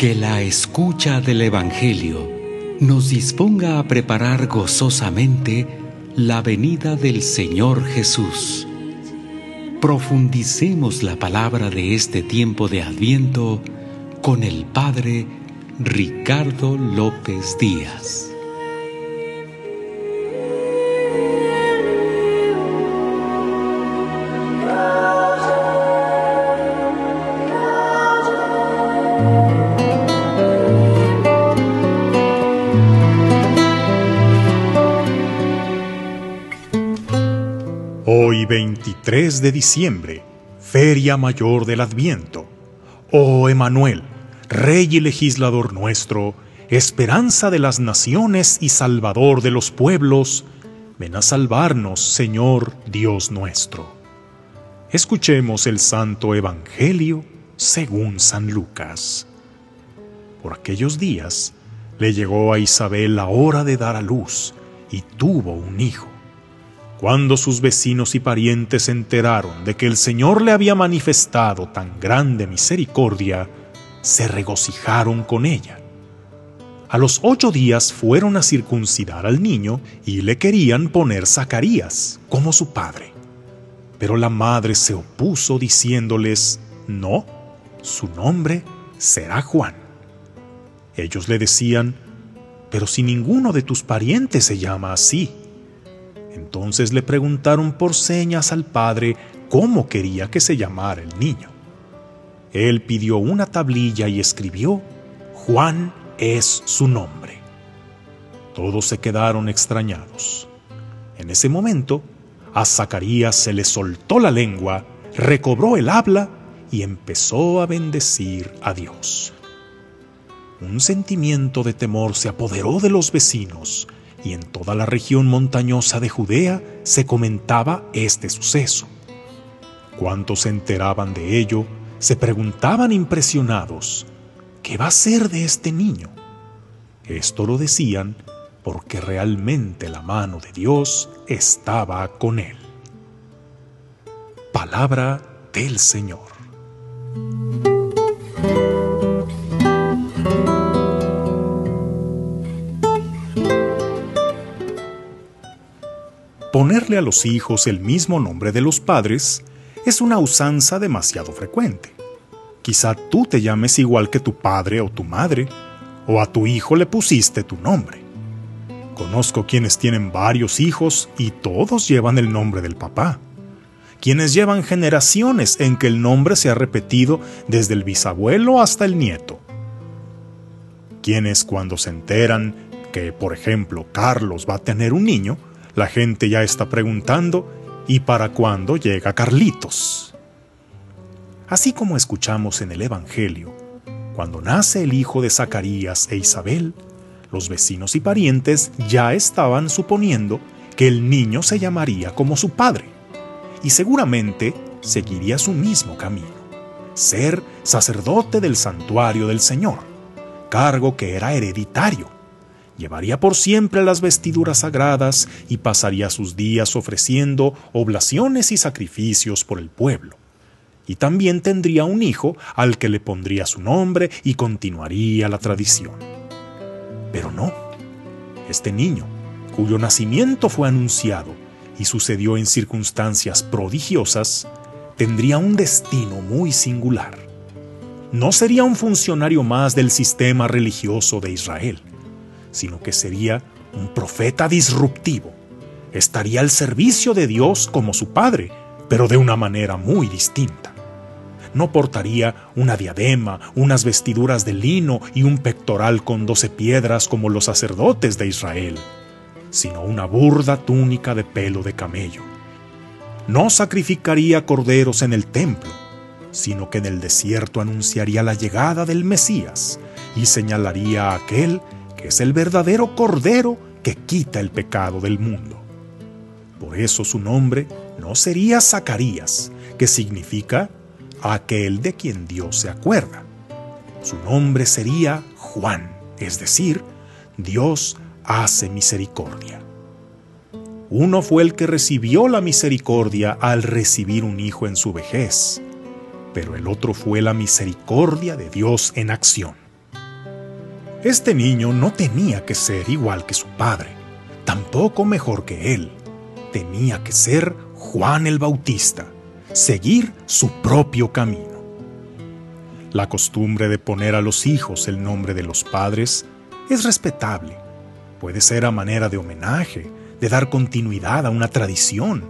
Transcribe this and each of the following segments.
Que la escucha del Evangelio nos disponga a preparar gozosamente la venida del Señor Jesús. Profundicemos la palabra de este tiempo de Adviento con el Padre Ricardo López Díaz. 23 de diciembre, Feria Mayor del Adviento. Oh Emanuel, Rey y Legislador nuestro, esperanza de las naciones y Salvador de los pueblos, ven a salvarnos, Señor Dios nuestro. Escuchemos el Santo Evangelio según San Lucas. Por aquellos días le llegó a Isabel la hora de dar a luz y tuvo un hijo. Cuando sus vecinos y parientes se enteraron de que el Señor le había manifestado tan grande misericordia, se regocijaron con ella. A los ocho días fueron a circuncidar al niño y le querían poner Zacarías como su padre. Pero la madre se opuso diciéndoles, no, su nombre será Juan. Ellos le decían, pero si ninguno de tus parientes se llama así. Entonces le preguntaron por señas al padre cómo quería que se llamara el niño. Él pidió una tablilla y escribió, Juan es su nombre. Todos se quedaron extrañados. En ese momento, a Zacarías se le soltó la lengua, recobró el habla y empezó a bendecir a Dios. Un sentimiento de temor se apoderó de los vecinos y en toda la región montañosa de Judea se comentaba este suceso. Cuantos se enteraban de ello, se preguntaban impresionados, ¿qué va a ser de este niño? Esto lo decían porque realmente la mano de Dios estaba con él. Palabra del Señor. Ponerle a los hijos el mismo nombre de los padres es una usanza demasiado frecuente. Quizá tú te llames igual que tu padre o tu madre, o a tu hijo le pusiste tu nombre. Conozco quienes tienen varios hijos y todos llevan el nombre del papá. Quienes llevan generaciones en que el nombre se ha repetido desde el bisabuelo hasta el nieto. Quienes cuando se enteran que, por ejemplo, Carlos va a tener un niño, la gente ya está preguntando, ¿y para cuándo llega Carlitos? Así como escuchamos en el Evangelio, cuando nace el hijo de Zacarías e Isabel, los vecinos y parientes ya estaban suponiendo que el niño se llamaría como su padre, y seguramente seguiría su mismo camino, ser sacerdote del santuario del Señor, cargo que era hereditario Llevaría por siempre las vestiduras sagradas y pasaría sus días ofreciendo oblaciones y sacrificios por el pueblo. Y también tendría un hijo al que le pondría su nombre y continuaría la tradición. Pero no. Este niño, cuyo nacimiento fue anunciado y sucedió en circunstancias prodigiosas, tendría un destino muy singular. No sería un funcionario más del sistema religioso de Israel, sino que sería un profeta disruptivo. Estaría al servicio de Dios como su padre, pero de una manera muy distinta. No portaría una diadema, unas vestiduras de lino y un pectoral con doce piedras como los sacerdotes de Israel, sino una burda túnica de pelo de camello. No sacrificaría corderos en el templo, sino que en el desierto anunciaría la llegada del Mesías y señalaría a aquel que es el verdadero cordero que quita el pecado del mundo. Por eso su nombre no sería Zacarías, que significa aquel de quien Dios se acuerda. Su nombre sería Juan, es decir, Dios hace misericordia. Uno fue el que recibió la misericordia al recibir un hijo en su vejez, pero el otro fue la misericordia de Dios en acción. Este niño no tenía que ser igual que su padre, tampoco mejor que él. Tenía que ser Juan el Bautista, seguir su propio camino. La costumbre de poner a los hijos el nombre de los padres es respetable. Puede ser a manera de homenaje, de dar continuidad a una tradición,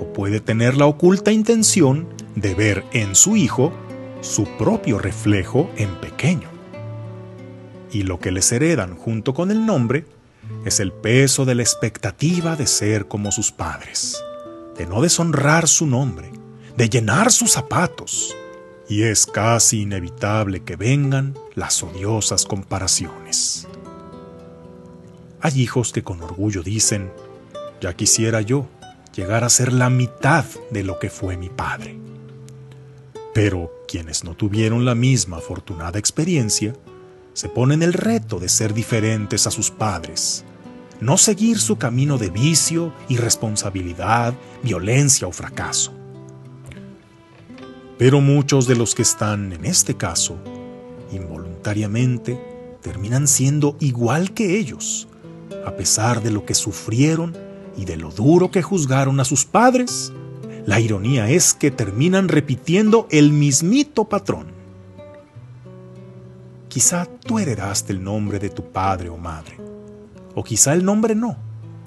o puede tener la oculta intención de ver en su hijo su propio reflejo en pequeño y lo que les heredan junto con el nombre es el peso de la expectativa de ser como sus padres, de no deshonrar su nombre, de llenar sus zapatos, y es casi inevitable que vengan las odiosas comparaciones. Hay hijos que con orgullo dicen, ya quisiera yo llegar a ser la mitad de lo que fue mi padre. Pero quienes no tuvieron la misma afortunada experiencia, se ponen el reto de ser diferentes a sus padres, no seguir su camino de vicio, irresponsabilidad, violencia o fracaso. Pero muchos de los que están en este caso, involuntariamente, terminan siendo igual que ellos, a pesar de lo que sufrieron y de lo duro que juzgaron a sus padres. La ironía es que terminan repitiendo el mismito patrón. Quizá tú heredaste el nombre de tu padre o madre, o quizá el nombre no,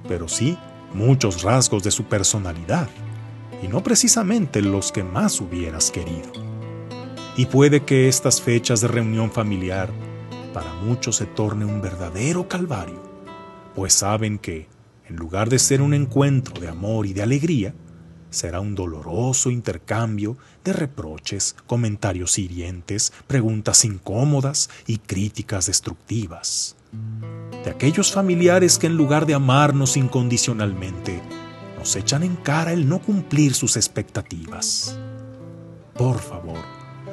pero sí muchos rasgos de su personalidad, y no precisamente los que más hubieras querido. Y puede que estas fechas de reunión familiar para muchos se torne un verdadero calvario, pues saben que, en lugar de ser un encuentro de amor y de alegría, será un doloroso intercambio de reproches, comentarios hirientes, preguntas incómodas y críticas destructivas. De aquellos familiares que en lugar de amarnos incondicionalmente, nos echan en cara el no cumplir sus expectativas. Por favor,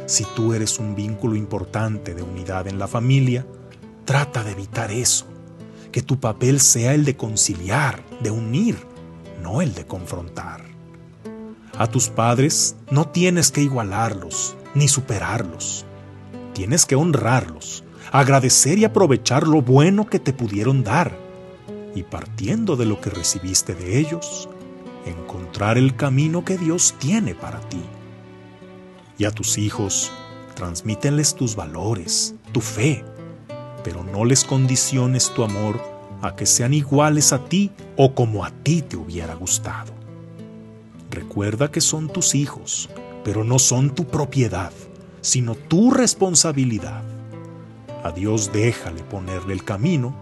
si tú eres un vínculo importante de unidad en la familia, trata de evitar eso. Que tu papel sea el de conciliar, de unir, no el de confrontar. A tus padres no tienes que igualarlos ni superarlos. Tienes que honrarlos, agradecer y aprovechar lo bueno que te pudieron dar y partiendo de lo que recibiste de ellos, encontrar el camino que Dios tiene para ti. Y a tus hijos, transmítenles tus valores, tu fe, pero no les condiciones tu amor a que sean iguales a ti o como a ti te hubiera gustado. Recuerda que son tus hijos, pero no son tu propiedad, sino tu responsabilidad. A Dios déjale ponerle el camino,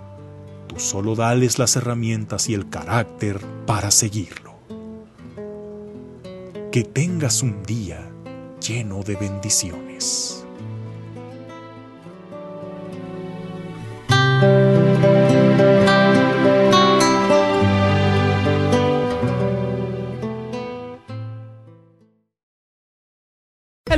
tú solo dales las herramientas y el carácter para seguirlo. Que tengas un día lleno de bendiciones.